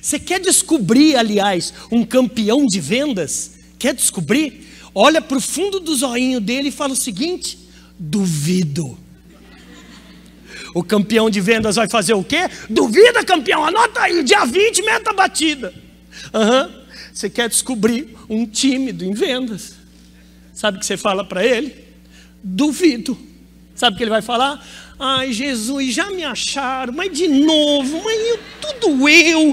Você quer descobrir, aliás, um campeão de vendas? Quer descobrir? Olha para o fundo do zoinho dele e fala o seguinte: duvido. O campeão de vendas vai fazer o quê? Duvida, campeão, anota aí, dia 20, meta batida. Uhum. Você quer descobrir um tímido em vendas? Sabe o que você fala para ele? Duvido. Sabe o que ele vai falar? Ai, Jesus, já me acharam, mas de novo, mas eu, tudo eu.